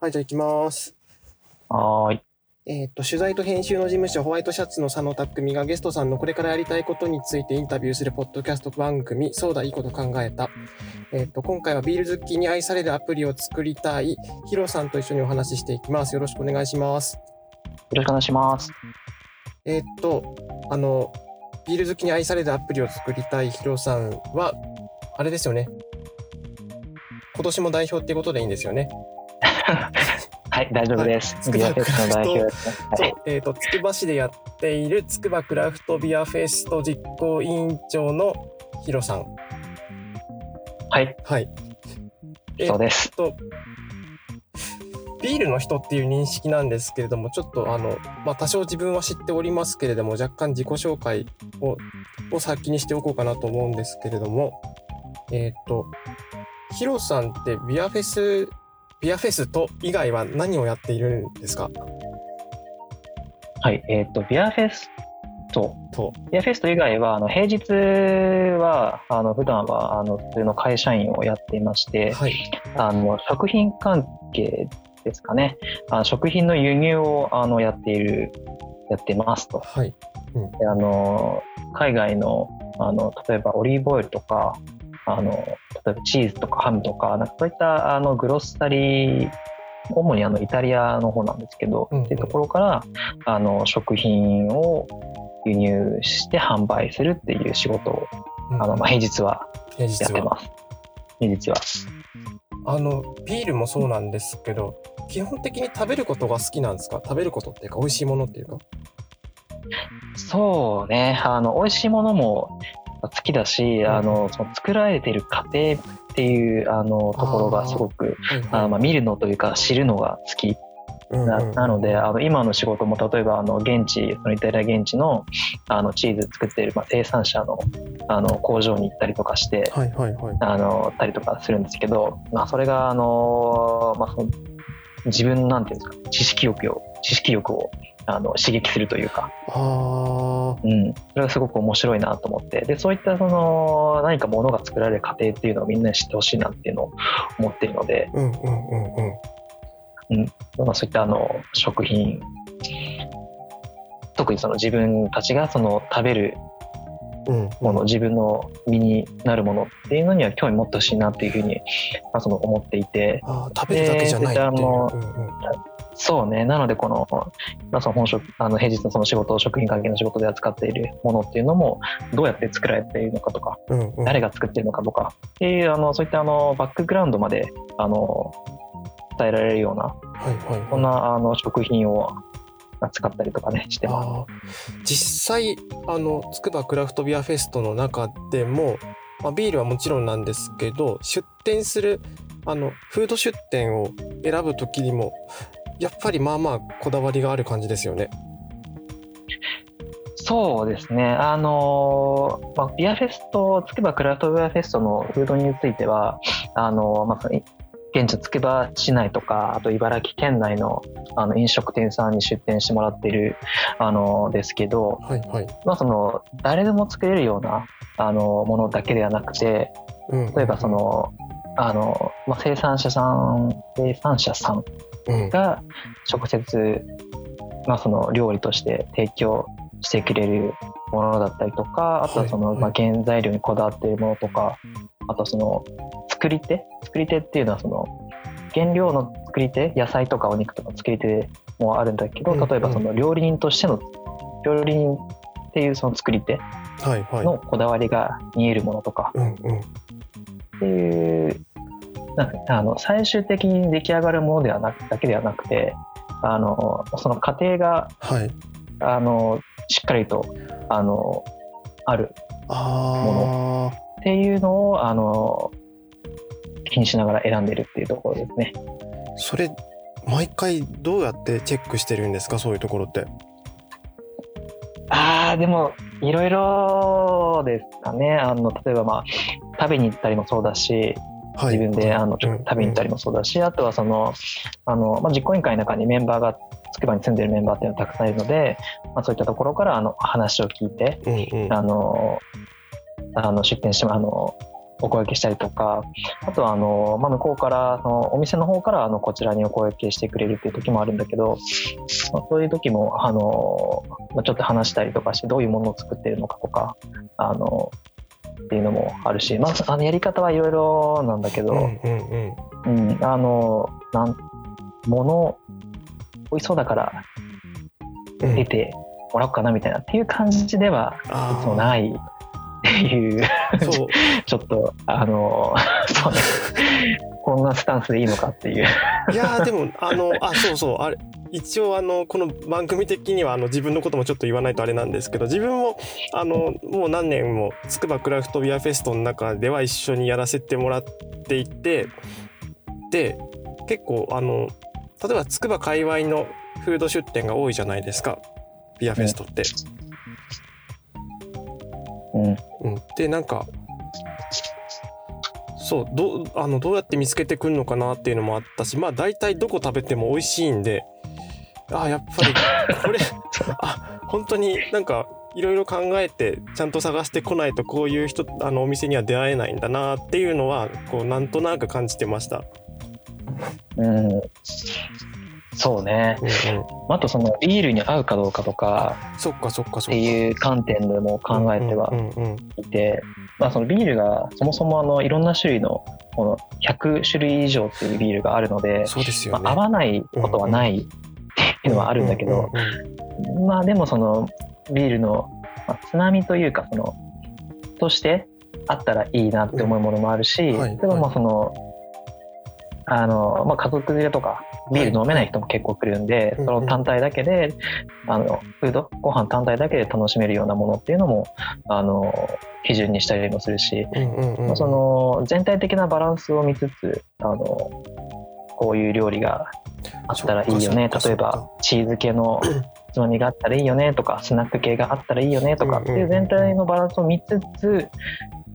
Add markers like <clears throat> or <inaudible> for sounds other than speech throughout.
はい、じゃあ行きます。はーい。えっ、と、取材と編集の事務所、ホワイトシャツの佐野匠がゲストさんのこれからやりたいことについてインタビューするポッドキャスト番組、そうだ、いいこと考えた。えっ、と、今回はビール好きに愛されるアプリを作りたい、ヒロさんと一緒にお話ししていきます。よろしくお願いします。よろしくお願いします。えっ、と、あの、ビール好きに愛されるアプリを作りたいヒロさんは、あれですよね。今年も代表っていうことでいいんですよね。<laughs> はい、大丈夫です。はいビアフェスの代表ですね。はい。えっ、と、つくば市でやっているつくばクラフトビアフェスト実行委員長のヒロさん。はい、はい。えそうです。と、ビールの人っていう認識なんですけれども、ちょっとあの、まあ、多少自分は知っておりますけれども、若干自己紹介をを先にしておこうかなと思うんですけれども、えっ、と、ヒロさんってビアフェス、ビアフェスと以外は何をやっているんですか？はい、えっ、と、ビアフェスト、と。ビアフェスト以外は、あの平日は、あの普段はあの普通の会社員をやっていまして、はい。あの食品関係ですかね。あの食品の輸入をあのやっている、やってますと。はい。であの海外のあの例えばオリーブオイルとかあの例えばチーズとかハムとかなんかそういったあのグロッサリー主にあのイタリアの方なんですけど、うんうんっていうところからあの食品を輸入して販売するっていう仕事を、うんあのまあ、平日は平日は。やってます。平日は。あの、ビールもそうなんですけど、基本的に食べることが好きなんですか？食べることっていうか、美味しいものっていうか？そうねあの美味しいものも好きだし、あのその作られている過程っていうあのところがすごくはいあのまあ、見るのというか知るのが好きうんな,、うん。なのであの今の仕事も例えばあの現地そのイタリア現地のあのチーズ作っている、まあ、生産者のあの工場に行ったりとかしてはいはいはい。あのたりとかするんですけど、まあ、それがあの、まあ、その自分のなんていうんですか知識欲を知識欲をあの刺激するというか、うん、それがすごく面白いなと思って。でそういったその何かものが作られる過程っていうのをみんなに知ってほしいなっていうのを思っているので、うんうんうんうん。まあ、そういったあの食品。特にその自分たちがその食べるうん、もの自分の身になるものっていうのには興味持ってほしいなっていうふうに、まあ、その思っていて。食べるだけじゃないっていう。そうね。なのでこの,、まあ、その本職あの平日のその仕事食品関係の仕事で扱っているものっていうのもどうやって作られているのかとかうんうん、誰が作っているのかとか。っていうあのそういったあのバックグラウンドまであの伝えられるようなはいはいはい、そんなあの食品を扱ったりとかねしてます。実際あの筑波クラフトビアフェストの中でも、まあ、ビールはもちろんなんですけど出店するあのフード出店を選ぶ時にもやっぱりまあまあこだわりがある感じですよね。そうですね、あのーまあ、ビアフェスト、つくばクラフトビアフェストのフードについては、あのーまあ現地つくば市内とか、あと茨城県内のあの飲食店さんに出店してもらってる、あのーですけど、はいはい。まあ、その誰でも作れるような、あのものだけではなくて、うん、例えばその、あのまあ、生産者さん、生産者さん、が直接、まあ、その料理として提供してくれるものだったりとかあとはその、はい。まあ、原材料にこだわっているものとかあとその作り手？作り手っていうのはその原料の作り手野菜とかお肉とか作り手もあるんだけどうん。例えばその料理人としての料理人っていうその作り手。のこだわりが見えるものとか。っていうなんかあの最終的に出来上がるものではなくだけではなくてあのその過程がはい。あのしっかりとあのあるあっていうのをあの気にしながら選んでるっていうところですね。あ、それ毎回どうやってチェックしてるんですか？そういうところって。あーでもいろいろですかねあの例えばまあ食べに行ったりもそうだしはい。自分であのちょっうんと食べに行ったりもそうだし、あとはそのあの、まあ、実行委員会の中にメンバーがつくばに住んでるメンバーっていうのがたくさんいるので、まあ、そういったところからあの話を聞いてうんうん。あのあの出店してもあのお声掛けしたりとかあとはあの、まあ、向こうからそのお店の方からあのこちらにお声掛けしてくれるっていう時もあるんだけど、まあ、そういう時もあの、まあ、ちょっと話したりとかしてどういうものを作ってるのかとかあのっていうのもあるし、まあ、あのやり方はいろいろなんだけど、うんうんうん。うん、あのなん物美味しそうだからうん。出てもらおうかなみたいなっていう感じではいつもないっていう。そう。<laughs> ちょっとあの <laughs> そうねこんなスタンスでいいのかっていう。いやーでもあの <laughs> あそうそうあれ一応あのこの番組的にはあの自分のこともちょっと言わないとあれなんですけど自分もあのもう何年もつくばクラフトビアフェストの中では一緒にやらせてもらっていてで結構あの例えばつくば界隈のフード出店が多いじゃないですか。ビアフェストって。うん。うん、でなんかそうどうあのどうやって見つけてくるのかなっていうのもあったしまあ大体どこ食べても美味しいんであやっぱりこれ <laughs> あ本当になんかいろいろ考えてちゃんと探してこないとこういう人あのお店には出会えないんだなっていうのはこうなんとなく感じてました。うんそうね。うんうん、あとそのビールに合うかどうかとかそっかそっかそっか。っていう観点でも考えてはいて、まあ、そのビールがそもそもあのいろんな種類のこの100種類以上っていうビールがあるので、そうですよね。まあ、合わないことはないっていうのはあるんだけど、まあでもそのビールの、まあ、つまみというかそのとしてあったらいいなって思うものもあるし、うん。はい。でもまあその、あのまあ、家族連れとかビール飲めない人も結構来るんで、うんその単体だけであのフード？ご飯単体だけで楽しめるようなものっていうのもあの基準にしたりもするし、まあその全体的なバランスを見つつあのこういう料理があったらいいよね。例えばチーズ系の <clears throat> つまみがあったらいいよねとかスナック系があったらいいよねとかっていう全体のバランスを見つつ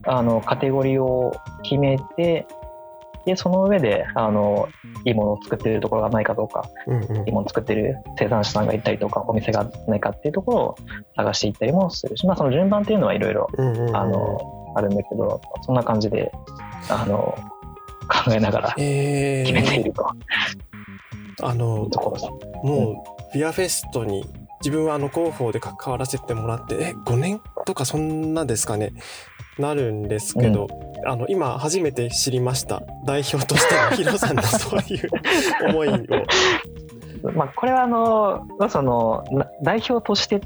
あのカテゴリーを決めてでその上であのいいものを作ってるところがないかどうかうんうん。いいものを作ってる生産者さんがいたりとかお店がないかっていうところを探していったりもするし、まあ、その順番っていうのはいろいろあのあるんだけどそんな感じであの考えながらえ決めていー、ると。あのいうところです。もうビアフェストに自分はあの広報で関わらせてもらってえ5年とかそんなですかねなるんですけど、あの今初めて知りました。代表としてのヒロさんのそういう <laughs> 思いを。まあ、これはあのそのな代表として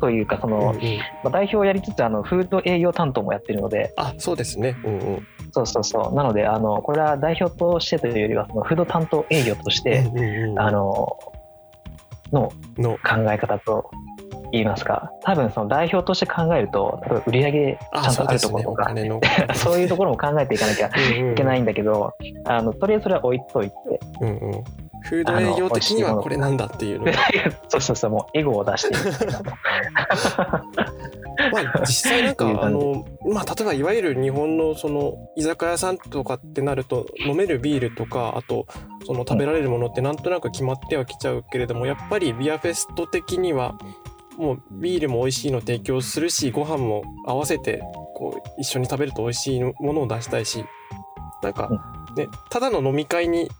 というかその、うんうん。まあ、代表をやりつつあのフード営業担当もやってるので。あそうですね。うんうん。そうそうそう。なのであのこれは代表としてというよりはそのフード担当営業として、うんうんうん。あののの。考え方と言いますか？多分その代表として考えると売り上げちゃんとあるところとか。お金の。<laughs> そういうところも考えていかなきゃいいけないんだけど、あのとりあえずそれは置いといてうんうん、フード営業的にはこれなんだっていう。のが <laughs> そうそうそうもうエゴを出して <laughs> まあ実際なんかあのまあ例えばいわゆる日本のその居酒屋さんとかってなると飲めるビールとかあとその食べられるものってなんとなく決まってはきちゃうけれどもやっぱりビアフェスト的にはもうビールも美味しいの提供するしご飯も合わせてこう一緒に食べると美味しいものを出したいしなんかねただの飲み会に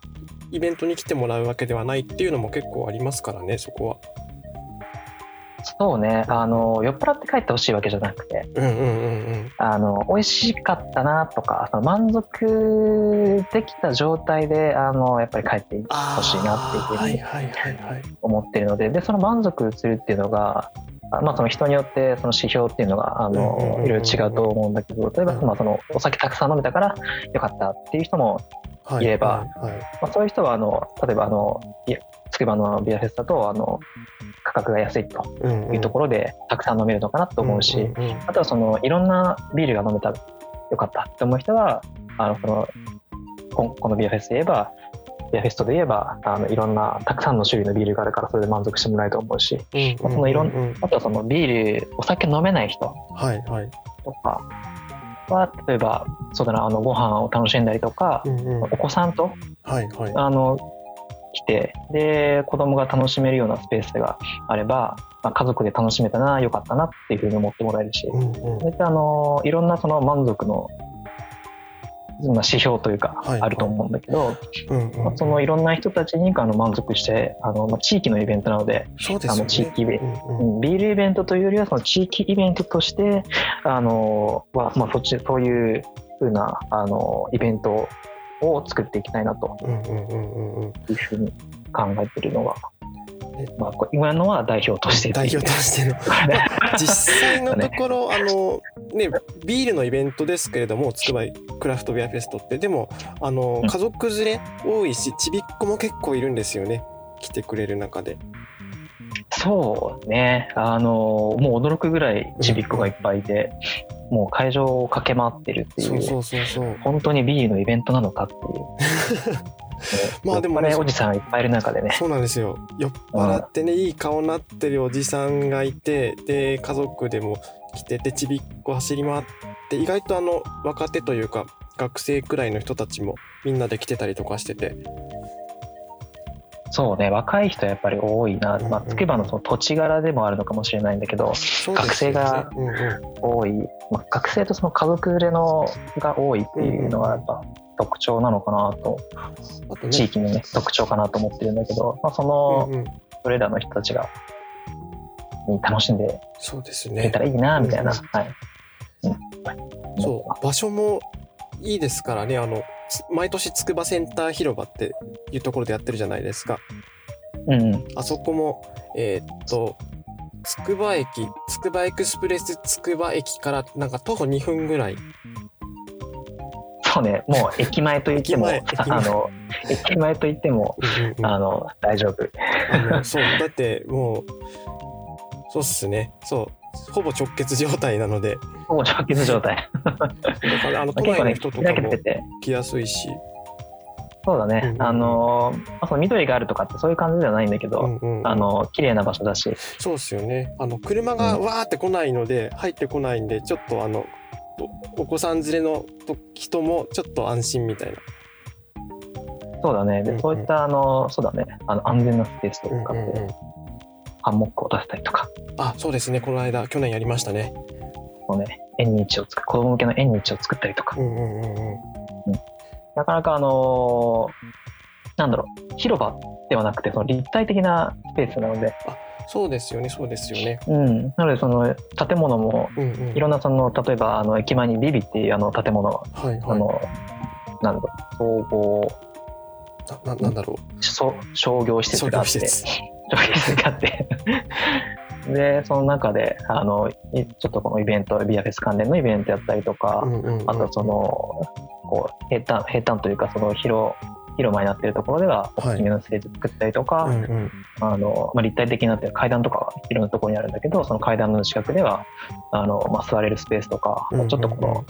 イベントに来てもらうわけではないっていうのも結構ありますからねそこは。そうね。あの酔っ払って帰ってほしいわけじゃなくて。うんうんうんうん。あの美味しかったなとかその満足できた状態であのやっぱり帰ってほしいなっていうふうに。思ってるのででその満足するっていうのがあまあ、その人によってその指標っていうのがあのいろいろ違うと思うんだけど例えばまあそのお酒たくさん飲めたからよかったっていう人もはい言えばはいはい。まあ、そういう人はあの例えばあのつくばのビアフェスだとあの価格が安いというところでたくさん飲めるのかなと思うし、あとはそのいろんなビールが飲めたらよかったって思う人はあのそのここのビアフェスで言えばビアフェストで言えばあのいろんなたくさんの種類のビールがあるからそれで満足してもらえると思うしそのいあとはそのビールお酒飲めない人はいはい。とかは例えばそうだなあのご飯を楽しんだりとか、うんうん。お子さんとはいはい。あの来てで子供が楽しめるようなスペースがあれば、まあ、家族で楽しめたなよかったなっていうふうに思ってもらえるし、うんうん。そあのいろんなその満足のまあ、指標というかはいあると思うんだけど、うんうんまあそのいろんな人たちにあの満足してあの、まあ、地域のイベントなのであのそうですよね。地域イベントうん。うんビールイベントというよりはその地域イベントとしてあのは、まあ、そっちそういうふうなあのイベントを作っていきたいなと。いうふうに考えているのがえ、まあ、こ今のは代表として。代表としての。<laughs> 実際のところ、あのねビールのイベントですけれどもつくばクラフトビアフェストって。でもあのうん。家族連れ多いしちびっ子も結構いるんですよね。来てくれる中で。そうね。あのもう驚くぐらいちびっ子がいっぱいいて、もう会場を駆け回ってるっていうそうそうそう本当にビールのイベントなのかっていう。<laughs> まあでもねおじさんがいっぱいいる中でね。そうなんですよ酔っ払ってねいい顔になってるおじさんがいてで家族でも来ててちびっこ走り回って意外とあの若手というか学生くらいの人たちもみんなで来てたりとかしててそうね、若い人やっぱり多いな。まあ、つくばのその土地柄でもあるのかもしれないんだけど、ね学生が多い。まあ、学生とその家族連れのが多いっていうのがやっぱ特徴なのかなと、ね地域のね、特徴かなと思ってるんだけど、まあ、その、それらの人たちが、に楽しんでそうですくれねたらいいな、みたいな。うんはい。うんそう場所もいいですからね。あのつ毎年つくばセンター広場っていうところでやってるじゃないですか。うんうん。あそこもえーっとつくば駅つくばエクスプレスつくば駅からなんか徒歩2分ぐらい。そうね、もう駅前と言っても、あの、駅前と言っても、うんうんうん。あの、大丈夫。あのそう。だってもうそうっすね。そう。ほぼ直結状態なので。ほぼ直結状態。だからあの都内の人とかも来やすいし、そうだね、うんうんあの、まあ、その緑があるとかってそういう感じではないんだけど、うんうんうん。あの、綺麗な場所だし、そうっすよね。あの車がわーって来ないので、入ってこないんでちょっとあのおお子さん連れのと人もちょっと安心みたいな。そうだね、で、うんうん。そういった、あの、そうだね、あの、安全なスペースとうんかって、うんうんハンモックを出したりとか、あそうですね。この間去年やりましたね。こうね、縁日を作子供向けの縁日を作ったりとか。う、んうんうんうん。なかなかあのなんだろう、広場ではなくて、その立体的なスペースなので、そうですよねそうですよね。うん、なので、その建物も、いろんなその、例えば、あの、駅前にビビっていうあの建物。が、はいはい。あの、なんだろう、総合なななんだろう。そ商業施設商があって、があって、で、その中で、あの、いちょっとこのイベント、ビアフェス関連のイベントやったりとか、うんうんうん。あとその、こう、平坦、平坦というか、その広、広間になっているところでは、おすすめのステージ作ったりとか、うんうん。あの、まあ、立体的になってる階段とかがいろんなところにあるんだけど、その階段の近くでは、あの、まあ、座れるスペースとか、うんうんうん。ちょっとこの、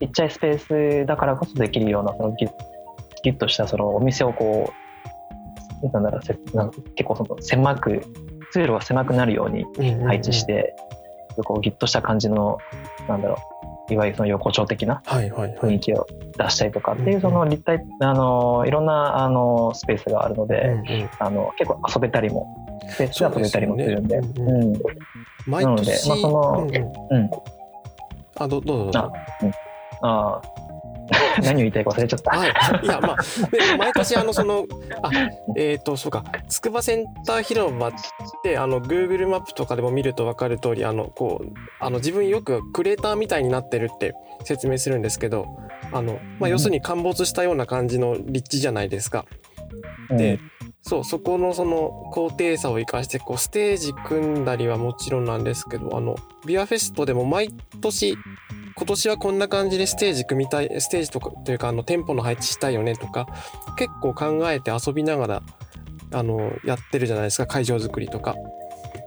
ちっちゃいスペースだからこそできるような、そのギュッ、ギュッとしたそのお店をこう、なんだろう、せなん結構その狭く、通路が狭くなるようにうんうんうん。配置して、こうギュッとした感じの、なんだろう、いわゆるその横丁的な雰囲気を出したりとかっていう、うんその立体、あの、いろんな、あの、スペースがあるので、うんうん。あの結構遊べたりもスペースで遊べたりもするんで。そうでね。うん毎なので年まあそのうんうん。うん。あどどうぞどうぞ。ああ <laughs> 何を言いたいか忘れちゃった、はい、いやまあで毎年あのそのあえっ、とそうか。筑波センター広場ってあの Google マップとかでも見ると分かる通りあのこうあの自分よくクレーターみたいになってるって説明するんですけどあの、まあ、要するに陥没したような感じの立地じゃないですか。で、そうそこのその高低差を生かしてこうステージ組んだりはもちろんなんですけどあのビアフェストでも毎年今年はこんな感じでステージ組みたいステージとかというかあの店舗の配置したいよねとか結構考えて遊びながらあのやってるじゃないですか会場作りとか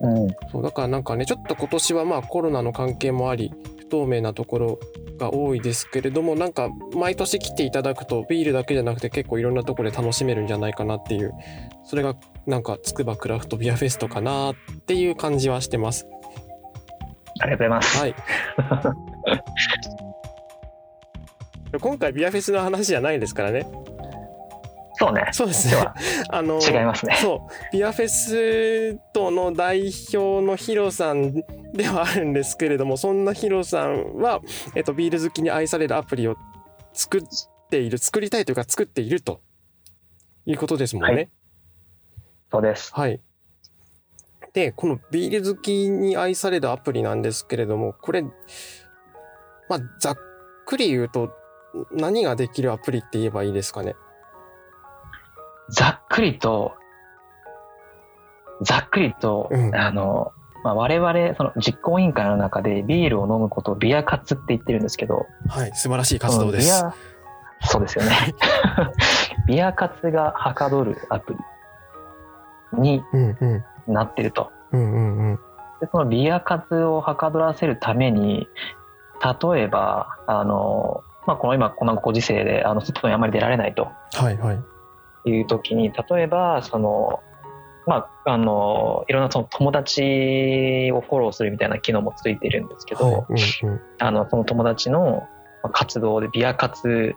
うんうんそうだからなんかねちょっと今年はまあコロナの関係もあり不透明なところが多いですけれどもなんか毎年来ていただくとビールだけじゃなくて結構いろんなところで楽しめるんじゃないかなっていうそれがなんかつくばクラフトビアフェストかなっていう感じはしてます。ありがとうございます、はい <laughs> 今回ビアフェスの話じゃないですからね。そうねそうですね。あの違いますねそうビアフェスとの代表のヒロさんではあるんですけれどもそんなヒロさんは、えっと、ビール好きに愛されるアプリを作っている、作りたいというか作っているということですもんね。はいそうです。はい。で、このビール好きに愛されるアプリなんですけれども、これ、まあ、ざっくり言うと、何ができるアプリって言えばいいですかね？ざっくりと、ざっくりと、うんあの、まあ、我々、その実行委員会の中でビールを飲むことをビア活って言ってるんですけど、はい、素晴らしい活動です。そのビアそうですよね。<laughs> ビア活がはかどるアプリにうんうん。なってると。うんうんうん。でそのビア活をはかどらせるために、例えば、あの、まあ、この今、このご時世で、あの、外にあまり出られないとはいはい。いう時に、例えば、その、まあ、あの、いろんなその友達をフォローするみたいな機能もついてるんですけど、はい、うんうん。あの、その友達の活動でビア活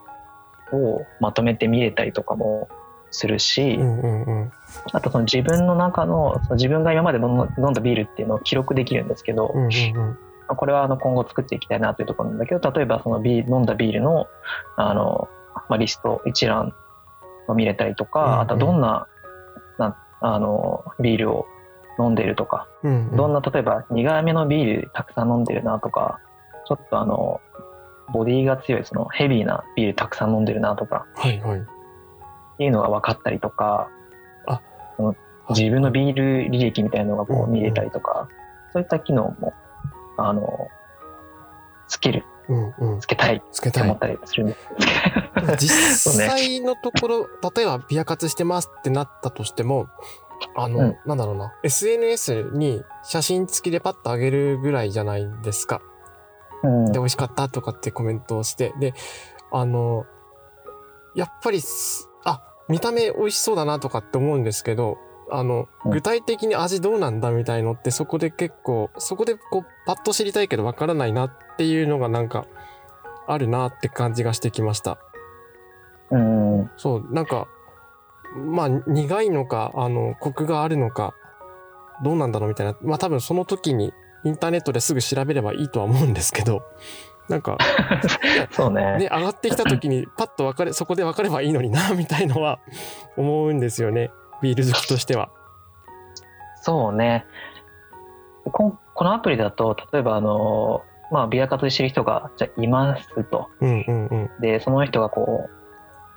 をまとめて見れたりとかもするし、うんうんうん。あとその自分の中の、その自分が今まで飲んだ飲んだビールっていうのを記録できるんですけど、うんうんうん。まあこれはあの今後作っていきたいなというところなんだけど、例えばそのビール飲んだビールの、あの、まあ、リスト一覧を見れたりとか、うんうんあとどんな、なあの、ビールを飲んでるとか、うんうん。どんな、例えば苦めのビールたくさん飲んでるなとか、ちょっとあの、ボディが強いそのヘビーなビールたくさん飲んでるなとかはいはい。っていうのが分かったりとか、あ自分のビール履歴みたいなのがこう見れたりとか、そういった機能も、あの、つける、うんうん。つけたいっつけたいて思っ。たりするんです。<laughs> 実際のところ、<laughs> 例えばビア活してますってなったとしても、あの、うんなんだろうな、SNS に写真付きでパッと上げるぐらいじゃないですか。うんで、美味しかったとかってコメントをして、で、あの、やっぱりす、あ、見た目美味しそうだなとかって思うんですけど、あの、うん具体的に味どうなんだみたいのってそこで結構、そこでこう、パッと知りたいけどわからないなっていうのがなんか、あるなって感じがしてきました。うん。そう、なんか、まあ、苦いのか、あの、コクがあるのか、どうなんだろうみたいな。まあ多分その時にインターネットですぐ調べればいいとは思うんですけど、なんか、<laughs> そうね。ね、上がってきた時に <laughs> パッと分かれ、そこで分かればいいのにな、みたいのは <laughs> 思うんですよね。ビール好きとしては。そうね。こんこのアプリだと、例えばあの、まあ、ビア活してる人がじゃあいますと。うんうんうん。で、その人がこう、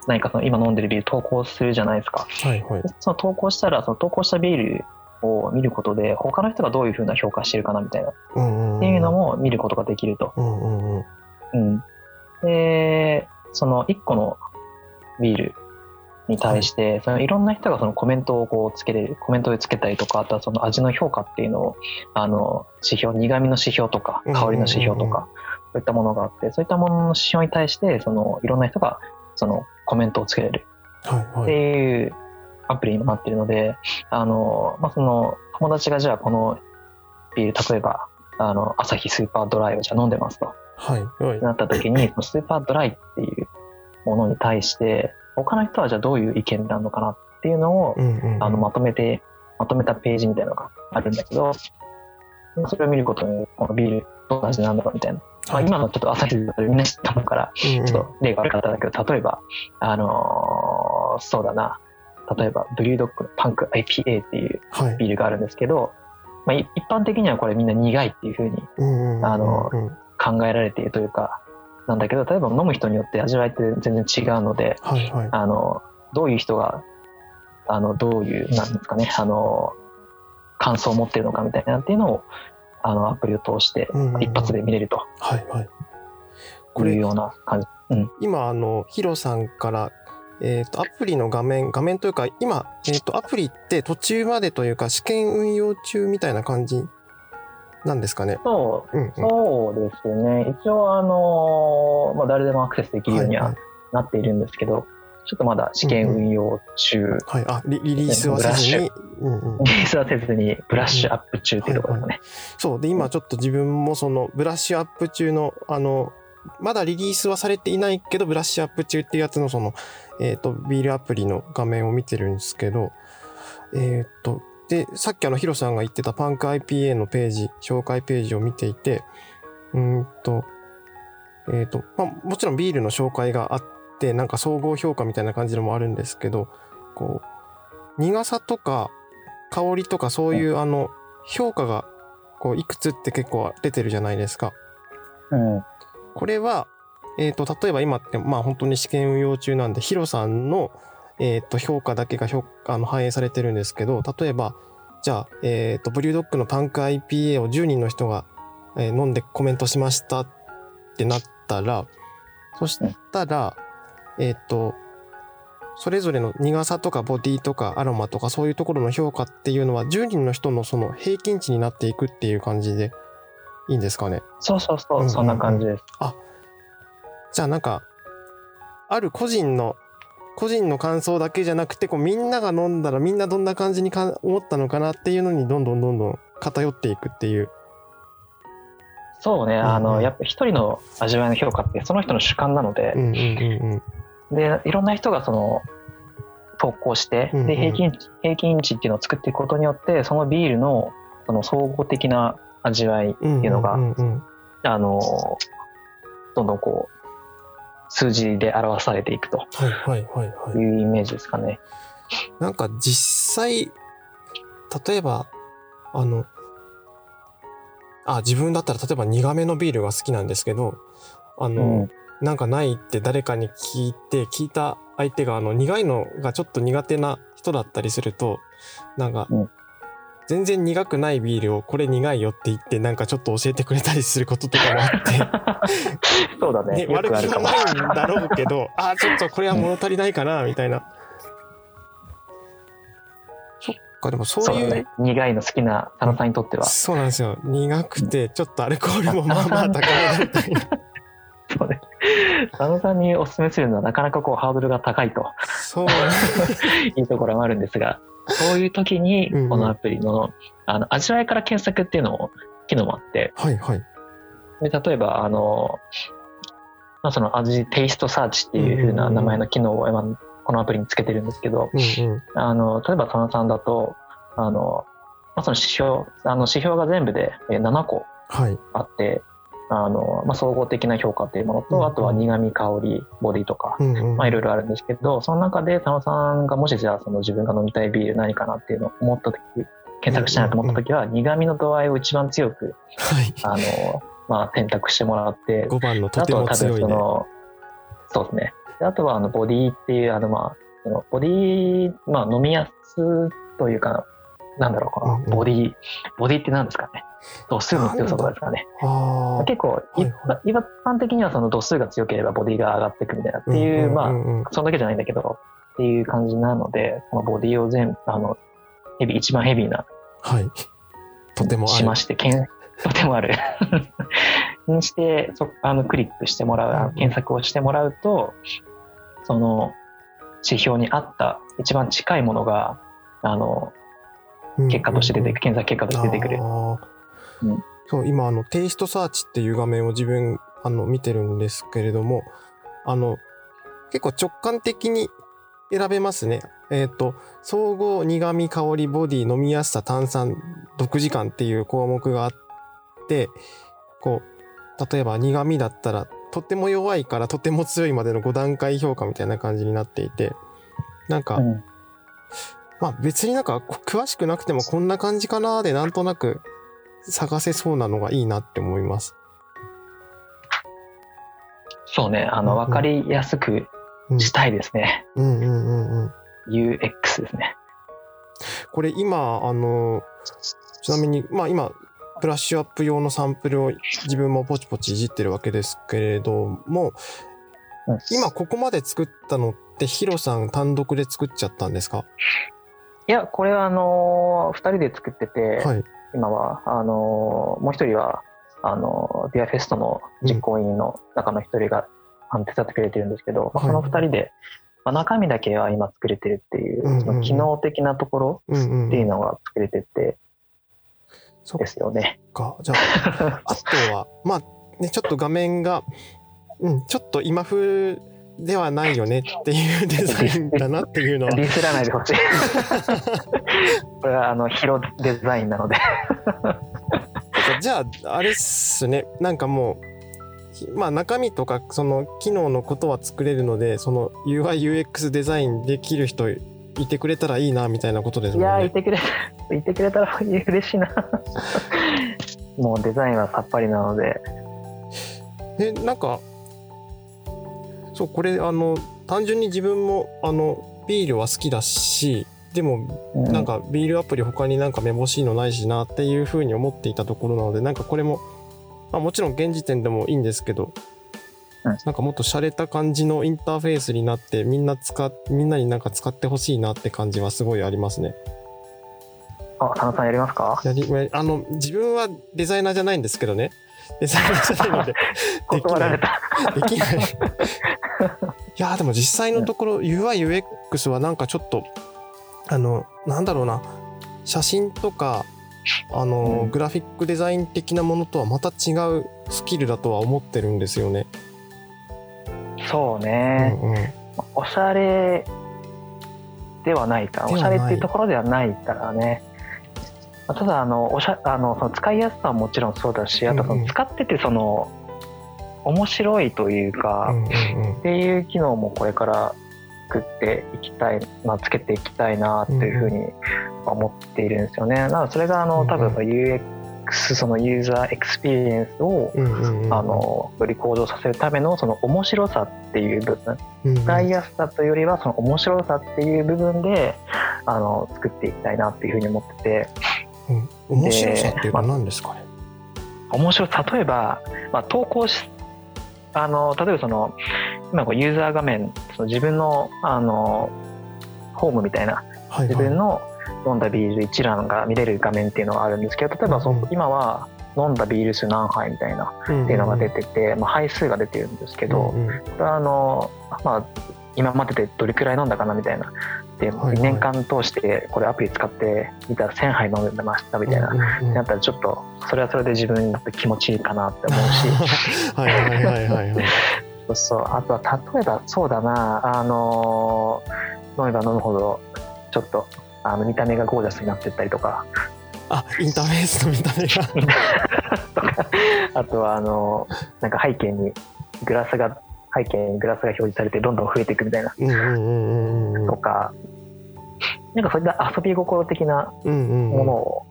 何かその今飲んでるビール投稿するじゃないですか。はいはい。その投稿したら、その投稿したビールを見ることで、他の人がどういうふうな評価してるかなみたいな、っ。ていうのも見ることができると。で、その1個のビールに対して、そのいろんな人がそのコメントをこうつけれる、コメントでつけたりとか、あとはその味の評価っていうのを、あの、指標、苦味の指標とか、香りの指標とか、そういったものがあって、そういったものの指標に対して、そのいろんな人がそのコメントをつけれるってはいはい。いうアプリにもなっているので、あの、まあ、その友達がじゃあこのビール、例えば、あの、アサヒスーパードライをじゃあ飲んでますと。はいはい。なった時に、<laughs> スーパードライっていうものに対して、他の人はじゃあどういう意見なのかなっていうのを、うんうんうん。あの、まとめて、まとめたページみたいなのがあるんだけど、それを見ることに、このビールどんな味なんだろうみたいな。まあ、今のちょっと朝日だとみんな知ったのから、ちょっと例が悪かったんだけど、例えば、あのーそうだな、例えば、ブリュードッグのパンク IPA っていうはい。ビールがあるんですけど、まあ、い一般的にはこれみんな苦いっていう風にうんうんうん。あのうん考えられているというか、なんだけど、例えば飲む人によって味わいって全然違うので、はいはい。あの、どういう人が、あの、どういう、なんですかね、あの、感想を持ってるのかみたいなっていうのを、あの、アプリを通してうんうんうん一発で見れるとはいはい。これ、いうような感じ。今、あの、ヒロさんから、えっ、と、アプリの画面、画面というか、今、えっ、と、アプリって途中までというか、試験運用中みたいな感じなんですかね？そう、うん、うん。そうですね。一応、あの、まあ、誰でもアクセスできるようにははいなっているんですけど、ちょっとまだ試験運用中、はい。あ、リリリースはせずに？うんうん。リリースはせずにブラッシュアップ中っていうところですかね。そう。で、今ちょっと自分もその、ブラッシュアップ中の、あの、まだリリースはされていないけど、ブラッシュアップ中っていうやつのその、えっ、と、ビールアプリの画面を見てるんですけど、えっ、と、で、さっきあの、ヒロさんが言ってたパンク IPA のページ、紹介ページを見ていて、うーんと、えっ、と、まあ、もちろんビールの紹介があって、なんか総合評価みたいな感じのもあるんですけど、こう、苦さとか香りとかそういう、あの、評価が、こう、いくつって結構出てるじゃないですか。うん。これは、えっ、と、例えば今って、まあ本当に試験運用中なんで、ヒロさんの、えっ、と、評価だけが評あの反映されてるんですけど、例えば、じゃあ、えっ、と、ブリュードッグのパンク IPA を10人の人が、え飲んでコメントしましたってなったら、そしたら、えっ、と、それぞれの苦さとかボディとかアロマとかそういうところの評価っていうのは10人の人のその平均値になっていくっていう感じでいいんですかね？そうそうそう、うんうんうんそんな感じです。じゃあなんかある個人の個人の感想だけじゃなくてこうみんなが飲んだらみんなどんな感じにか思ったのかなっていうのにどんどんどんどん偏っていくっていう。そうね、あの、うんうんやっぱ一人の味わいの評価ってその人の主観なのでう、んうんうんで、いろんな人がその、投稿して、うんうんで、平均値、平均値っていうのを作っていくことによって、そのビールの、その総合的な味わい、うん。っていうのがあの、どんどんこう、数字で表されていくとはいうイメージですかね。なんか実際例えばあのあ自分だったら例えば苦めのビールが好きなんですけどあの、うん。なんかないって誰かに聞いて聞いた相手があの苦いのがちょっと苦手な人だったりするとなんか、うん全然苦くないビールをこれ苦いよって言ってなんかちょっと教えてくれたりすることとかもあっ <laughs> そうだね。て、ね、よ悪。気はないんだろうけどあーちょっとこれは物足りないかなみたいな。そっかでもそういうね。苦いの好きな佐野さんにとっては。そうなんですよ苦くてちょっとアルコールもまあまあ高めだみたいな <laughs> そうね。佐野さんにお勧めするのはなかなかこうハードルが高いとそうなん <laughs> いうところもあるんですが、そういう時にうんうん。このアプリのあの味わいから検索っていうのも機能もあって、はいはい。で例えばあの、まあ、その味テイストサーチっていう風な名前の機能を今このアプリにつけてるんですけど、うんうん。あの例えば佐野さんだとあの、まあ、その指標あの指標が全部でえー7個はい。あってあの、まあ、総合的な評価っていうものと、あとは苦味香りボディとか、まあ、いろいろあるんですけどその中で佐野さんがもしじゃあその自分が飲みたいビール何かなっていうのを思った時検索したいなと思った時は苦味の度合いを一番強くはい。あの、まあ、選択してもらって5番のとてあとは多も強いね。分そのそうですね。であとはあのボディっていうあのまあそのボディまあ飲みやすというかなんだろうかな、うんうん。ボディボディって何ですかね度数の強さとかですかね。結構い一般一般的にはその度数が強ければボディが上がっていくみたいなっていう、まああ、そんだけじゃないんだけどっていう感じなのでそのボディを全部あのヘビー一番ヘビーなはい。とても。しまして、けん <laughs> とてもある。<laughs> にして、そあのクリックしてもらう、検索をしてもらうと、その指標に合った一番近いものが、あの、うん結果として出てくる、検索結果として出てくる。そう、今、あの、テイストサーチっていう画面を自分、あの、見てるんですけれども、あの、結構直感的に選べますね。えっ、と、総合、苦味、香り、ボディ、飲みやすさ、炭酸、毒時間っていう項目があって、こう、例えば苦味だったら、とても弱いからとても強いまでの5段階評価みたいな感じになっていて、なんか、うんまあ別になんかこ詳しくなくてもこんな感じかなーでなんとなく探せそうなのがいいなって思います。そうね、あの、うんうんわかりやすくうんしたいですね。うんうんうんうん。UX ですね。これ今あのちなみにまあ今ブラッシュアップ用のサンプルを自分もポチポチいじってるわけですけれどもうん今ここまで作ったのってヒロさん単独で作っちゃったんですか？いや、これはあのー、2人で作ってて、はい。今はあのもう一人はあのディアフェストの実行委員の中の一人が、あの手伝ってくれてるんですけど、まあはいその二人で、まあ、中身だけは今作れてるっていう,、その機能的なところっていうのが作れててですよね。か。じゃあ <laughs> あとは、まあね、ちょっと画面が、うん、ちょっと今風ではないよねっていうデザインだなっていうのは。ディスらないでほしい。<laughs> これはあのヒロデザインなので。じゃあ、あれっすね、なんかもう、まあ中身とかその機能のことは作れるのでその UIUX デザインできる人いてくれたらいいなみたいなことですいもんね。やーいてくれいてくれたら嬉しいな <laughs> もうデザインはさっぱりなのでえなんかそうこれあの単純に自分もあのビールは好きだしでもうなんかビールアプリ他になんかめぼしいのないしなっていうふうに思っていたところなのでなんかこれも、まあ、もちろん現時点でもいいんですけど、うん。なんかもっと洒落た感じのインターフェースになってみんな使っみんなになんか使ってほしいなって感じはすごいありますね。あ佐野さんやりますか？やりあの自分はデザイナーじゃないんですけどね。デザイナーじゃないので <laughs> できない。できない。<laughs> いやーでも実際のところ UIUX はなんかちょっとあのなんだろうな写真とかあの、うん。グラフィックデザイン的なものとはまた違うスキルだとは思ってるんですよね。そううんね、うん。おしゃれではないかではない。おしゃれっていうところではないからね。まあただあのおしゃあのその使いやすさはもちろんそうだしあとそうんうん。の使っててその面白いというか、うんうんうん。っていう機能もこれから作っていきたい、まあ、つけていきたいなというふうに思っているんですよね。なのでそれがあの多分その UX そのユーザーエクスペリエンスをうんうんうん。あのより向上させるためのその面白さっていう部分。使いやすさというよりはその面白さっていう部分であの作っていきたいなっていうふうに思ってて。うん。面白さっていうのは何ですかね？面白い例えば、まあ、投稿しあの例えばその今こうユーザー画面その自分のあのホームみたいなはいはい。自分の飲んだビール一覧が見れる画面っていうのがあるんですけど例えばそうん今は飲んだビール数何杯みたいなっていうのが出てて、まあ、杯数が出てるんですけど、うんうん。これはあの、まあ、今まででどれくらい飲んだかなみたいな。で、はいはい。年間通してこれアプリ使ってみたら1000杯飲んでましたみたいな、うんなったらちょっとそれはそれで自分にとって気持ちいいかなって思うし。<laughs> はいはいはいはいはい。<laughs> そうそう。あとは例えばそうだな。あの飲めば飲むほどちょっとあの見た目がゴージャスになっていったりとか。あインターフェースの見た目が。<laughs> とか。あとはあのなんか背景にグラスが背景にグラスが表示されてどんどん増えていくみたいなうんうんうんうんうんとか、なんかそういった遊び心的なものを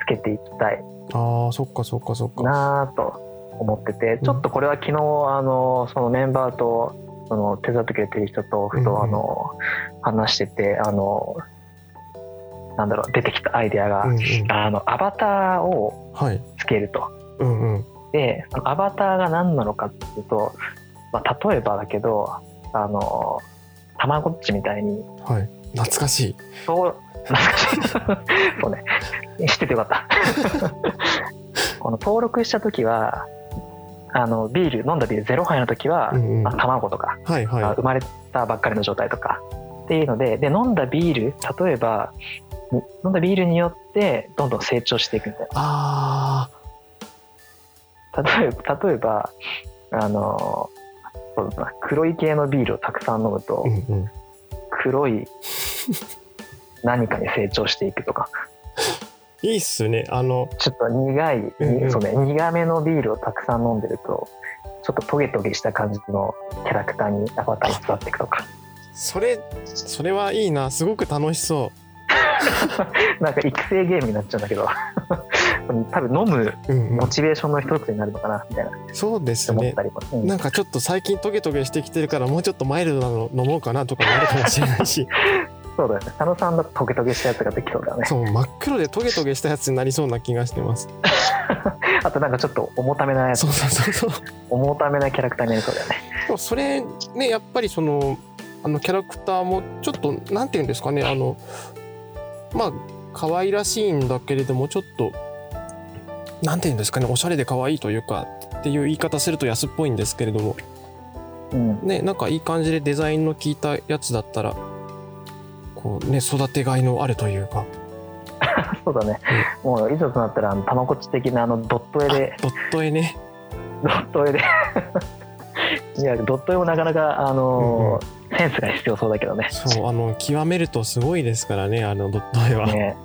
つけていきたいああそっかそっかそっか。なぁと思っててちょっとこれは昨日あのそのメンバーとその手伝ってくれてる人とふとあの話しててあのなんだろう出てきたアイデアがうんうんあのアバターをはい。つけると。うんうん。でアバターが何なのかっていうと、まあ、例えばだけどあのたまごっちみたいに。はい。懐かしい。そう懐かしい。<laughs> そうね。知っててよかった。<laughs> この登録した時はあのビール飲んだビール0杯の時は、うんうん。まあ、卵とか、はいはあ生まれたばっかりの状態とか。っていうのでで飲んだビール例えばに飲んだビールによってどんどん成長していくみたいな。例えば例えばあのそうだな黒い系のビールをたくさん飲むと、あ。うんうん。黒い何かに成長していくとかいいっすね。あの、ちょっと苦い、うんうんそうね、苦めのビールをたくさん飲んでるとちょっとトゲトゲした感じのキャラクターにアバターに育っていくとかそれ、それはいいな。すごく楽しそ <laughs> なんか育成ゲームになっちゃうんだけど多分飲むう。うんうん。モチベーションの一つになるのかなみたいな。そうですね。うんなんかちょっと最近トゲトゲしてきてるからもうちょっとマイルドなの飲もうかなとかもあるかもしれないし。<laughs> そうだよね。佐野さんだとトゲトゲしたやつができそうだね。そう真っ黒でトゲトゲしたやつになりそうな気がしてます。<laughs> あとなんかちょっと重ためなやつ。そうそうそうそう。重ためなキャラクターになりそうだよね。でもそれねやっぱりそのあのキャラクターもちょっとなんていうんですかねあのまあ可愛らしいんだけれどもちょっとなんていうんですかねおしゃれで可愛いというかっていう言い方すると安っぽいんですけれども。うん。ねなんかいい感じでデザインの効いたやつだったらこうね育てがいのあるというか。<laughs> そうだね、もういざとなったらたまごっち的なあのドット絵で。ドット絵ね。ドット絵で。<laughs> いやドット絵もなかなかあのーセンスが必要そうだけどね。そうあの極めるとすごいですからねあのドット絵は、ね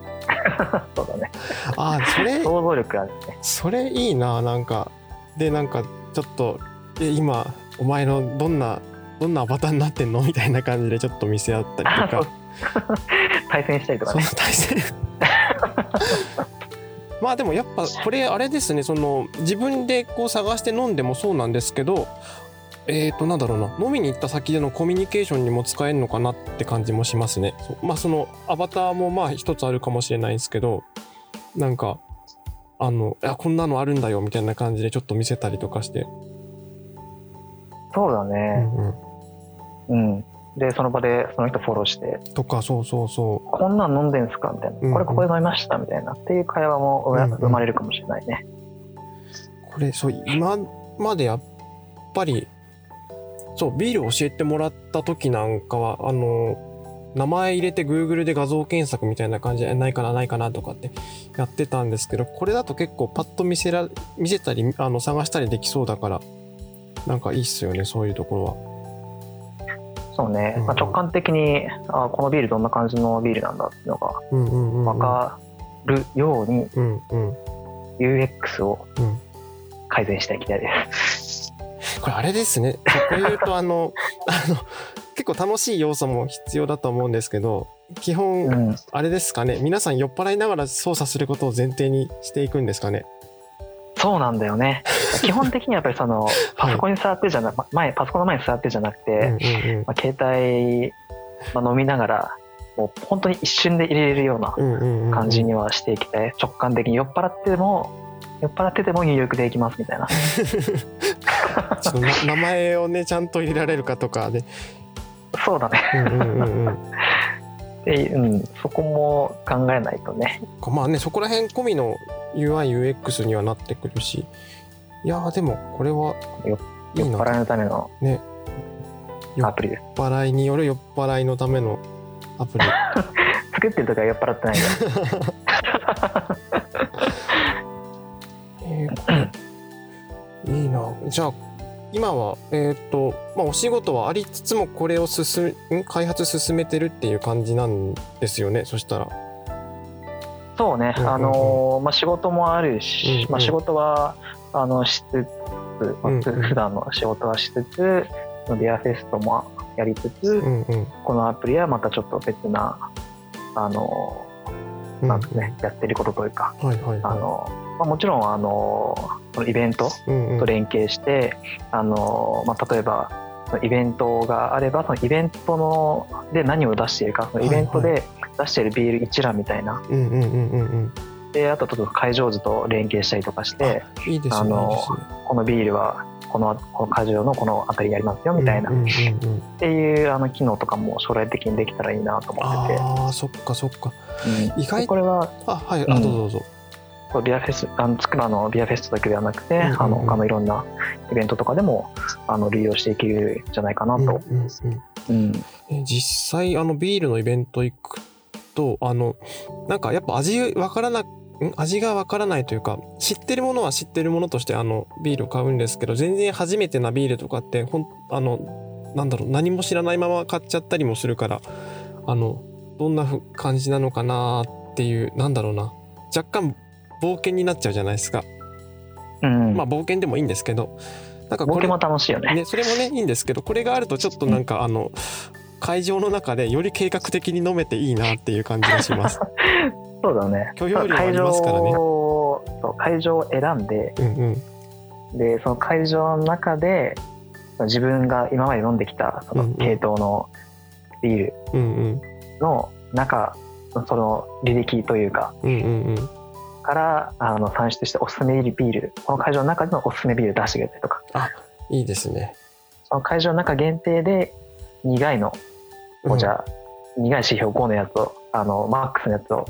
<laughs> そうだね。あそれ想像力あるね。それいいななんか。でなんかちょっとえ今お前のどんなどんなアバターになってんの？みたいな感じでちょっと見せ合ったりとか。<laughs> 対戦したりとかね。その対戦。<laughs> まあでもやっぱこれあれですねその自分でこう探して飲んでもそうなんですけどえーとなんだろうな。飲みに行った先でのコミュニケーションにも使えるのかなって感じもしますね。まあそのアバターもまあ一つあるかもしれないんですけどなんかあのいやこんなのあるんだよみたいな感じでちょっと見せたりとかして、うそうだね。んうん、うん、でその場でその人フォローして。とかそうそうそ「こんなん飲んでんすか?」みたいな「うんうん。これここで飲みました」みたいなっていう会話も生まれるかもしれないね。うこれそう今までやっぱりそうビール教えてもらった時なんかはあの名前入れて Google で画像検索みたいな感じでないかなないかなとかってやってたんですけどこれだと結構パッと見せら見せたりあの探したりできそうだからなんかいいっすよねそういうところは。そうね、うんまあ、直感的にあこのビールどんな感じのビールなんだっていうのが分かるように UX をうん。改善していきたいです。これあれですね。こういうとあの <laughs> あの結構楽しい要素も必要だと思うんですけど基本うん、あれですかね。皆さん酔っ払いながら操作することを前提にしていくんですかね。そうなんだよね。<laughs> 基本的にはやっぱりそのパソコンに座ってじゃな、前パソコンの前に座ってじゃなくて、うんうんうん。まあ、携帯、まあ、飲みながらもう本当に一瞬で入れれるようなうんうんうん。感じにはしていきたい、直感的に酔っ払っても酔っ払ってても入力できますみたいな <laughs> <laughs> 名前をねちゃんと入れられるかとかで、そうだね。うんうんうんうん。<laughs> で、うん、そこも考えないとね。こまあねそこら辺込みの UIUX にはなってくるし。いやーでもこれはよいいな。酔っ払いのためのね。よアプリ。です酔っ払いによる酔っ払いのためのアプリ。<laughs> 作ってる時は酔っ払ってないんじゃあ今はえっ、とまあお仕事はありつつもこれを進めん開発進めてるっていう感じなんですよね？そしたら。そうね、うんうんうん。あのまあ、仕事もあるし、うんうん。まあ、仕事はあのしつつ、まあうんうん。普段の仕事はしつつデアフェストもやりつつ、うんうん。このアプリはまたちょっと別なあのうんなんですね、やってることというかはいはいはあの、まあ、もちろんあのこのイベントと連携して、あのまあ、例えばイベントがあればそのイベントので何を出しているかそのイベントで出しているビール一覧みたいな、であとちょっと会場図と連携したりとかしてあのこのビールはこのこの会場のこの辺りにありますよみたいな、っうんうんうんうん。ていうあの機能とかも将来的にできたらいいなと思ってて、ああそっかそっか。うん。意外でこれはあはいうん。あどうぞどうぞビアフェスあのつくばのビアフェストだけではなくて、うんうんうんあの他のいろんなイベントとかでもあの利用していけるんじゃないかなと、うんうんうん実際あのビールのイベント行くとあのなんかやっぱ味わからなん？味がわからないというか知ってるものは知ってるものとしてあのビールを買うんですけど全然初めてなビールとかってほんあのなんだろう何も知らないまま買っちゃったりもするからあのどんなふ感じなのかなっていうなんだろうな。若干冒険になっちゃうじゃないですか。うん。まあ冒険でもいいんですけどなんかこれ冒険も楽しいよね。ね、それもねいいんですけどこれがあるとちょっとなんか、あの会場の中でより計画的に飲めていいなっていう感じがします。<laughs> そうだね。許容量ありますからね。会場をそう会場を選んで。うんうん。でその会場の中で自分が今まで飲んできたそのうんうん。系統のビールうんうん。の中その履歴というかうんうんうんからあの算出しておすすめビールこの会場の中でのおすすめビール出してくれたりとかいいですね。その会場の中限定で苦いのをじゃあ、苦い指標5のやつをあのマックスのやつを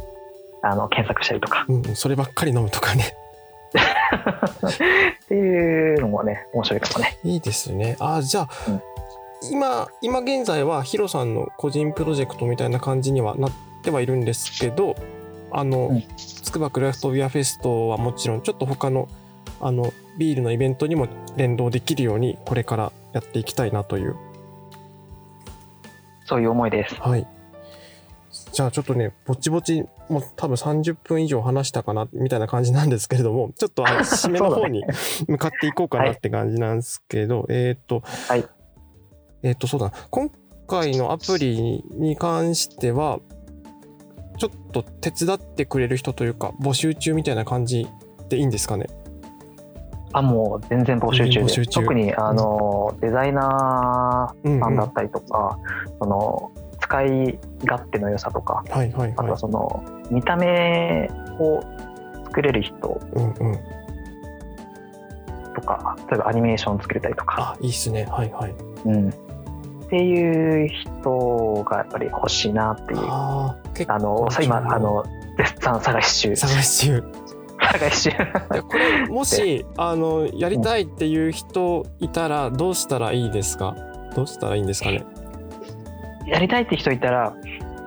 あの検索したりとかうんうん、そればっかり飲むとかね。<laughs> っていうのもね面白いかもねいいですね。あじゃあ、うん今今現在はヒロさんの個人プロジェクトみたいな感じにはなってはいるんですけどあの、うん。つくばクラフトビアフェストはもちろんちょっと他のあのビールのイベントにも連動できるようにこれからやっていきたいなという。そういう思いです。はい。じゃあちょっとね、ぼちぼち、もう多分30分以上話したかな、みたいな感じなんですけれども、ちょっとあの締めの方に <laughs> 向かっていこうかなって感じなんですけど、えっ、と、はい。えっ、と、そうだな、今回のアプリに関しては、ちょっと手伝ってくれる人というか、募集中みたいな感じでいいんですかね？あもう全然募集中で特にあの、デザイナうん、うん。ーさんだはったりとか、その使い勝手の良さとかいはいはい。あとはその見た目を作れる人うんうん。とか例えばアニメーション作れたりとか、あ、いいっすね。はいはい。うん、っていう人がやっぱり欲しいなっていう。あのさ今あの絶賛探し中。探し中。探し中。これもしあのやりたいっていう人いたらどうしたらいいですか？どうしたらいいんですかね？やりたいって人いたら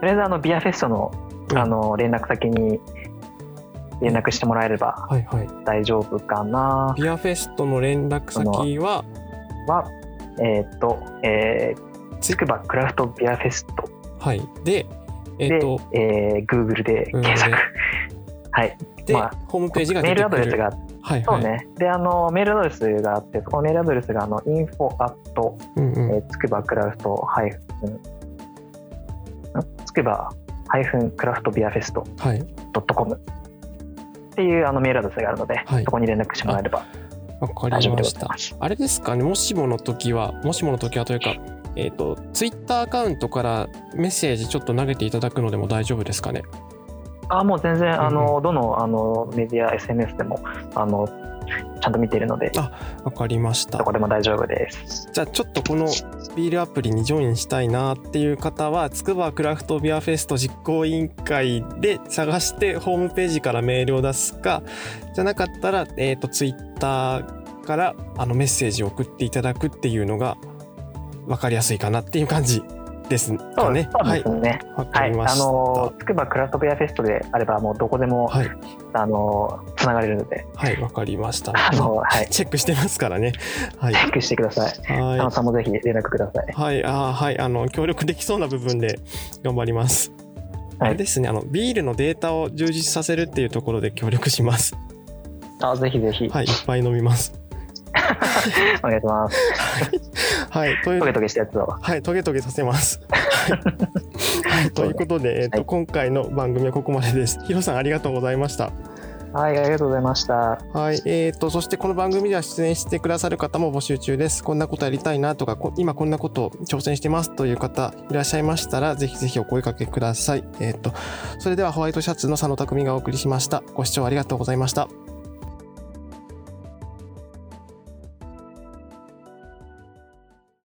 とりあえずあのビアフェストのうん。あの連絡先に連絡してもらえればはいはい。大丈夫かな。ビアフェストの連絡先は？はえーっと、えー、つくばクラフトビアフェスト。はい。でえっ、で、とえー、Google で検索。<laughs> はい。で、まあホームページがメールアドレスが。はいはい。そうね。で、あの、メールアドレスがあって、そこのメールアドレスが、あの、info at、うんうん。えーつくばクラフトハイフン、んつくばハイフンクラフトビアフェスト。はい。ドットコム。っていうあのメールアドレスがあるので、はい。そこに連絡してもらえればわかりました。あれですかね。もしもの時はもしもの時はというかえっ、とツイッターアカウントからメッセージちょっと投げていただくのでも大丈夫ですかね？あ、もう全然、あうん。の、どのあのメディア、SNS でも、あの、ちゃんと見ているので、わかりました。どこでも大丈夫です。じゃあちょっとこのビールアプリにジョインしたいなっていう方はつくばクラフトビアフェスト実行委員会で探してホームページからメールを出すかじゃなかったら、えー、とツイッターからあのメッセージを送っていただくっていうのが分かりやすいかなっていう感じですね。うそうはいですね。わかはい、あ。の、つくばクラフトビアフェストであれば、もうどこでも、はいあの、つながれるので、はいわかりました。あの、はい、<laughs> チェックしてますからね。はいチェックしてください。はいさんもぜひ連絡ください。はい、あーはい、あの、協力できそうな部分で頑張ります。はいあれですね、あの、ビールのデータを充実させるっていうところで協力します。あ、ぜひぜひ、はい、いっぱい飲みます。<laughs> お願いします。はい、というトゲトゲしたやつを。はい、トゲトゲさせます。はいはい、ということで、えっと、はい今回の番組はここまでです。ヒロさん、ありがとうございました。はい、ありがとうございました。はい、えー、と、そしてこの番組では出演してくださる方も募集中です。こんなことやりたいなとか、こ今こんなことを挑戦してますという方いらっしゃいましたら、ぜひぜひお声掛けください。えっ、と、それではホワイトシャツの佐野匠がお送りしました。ご視聴ありがとうございました。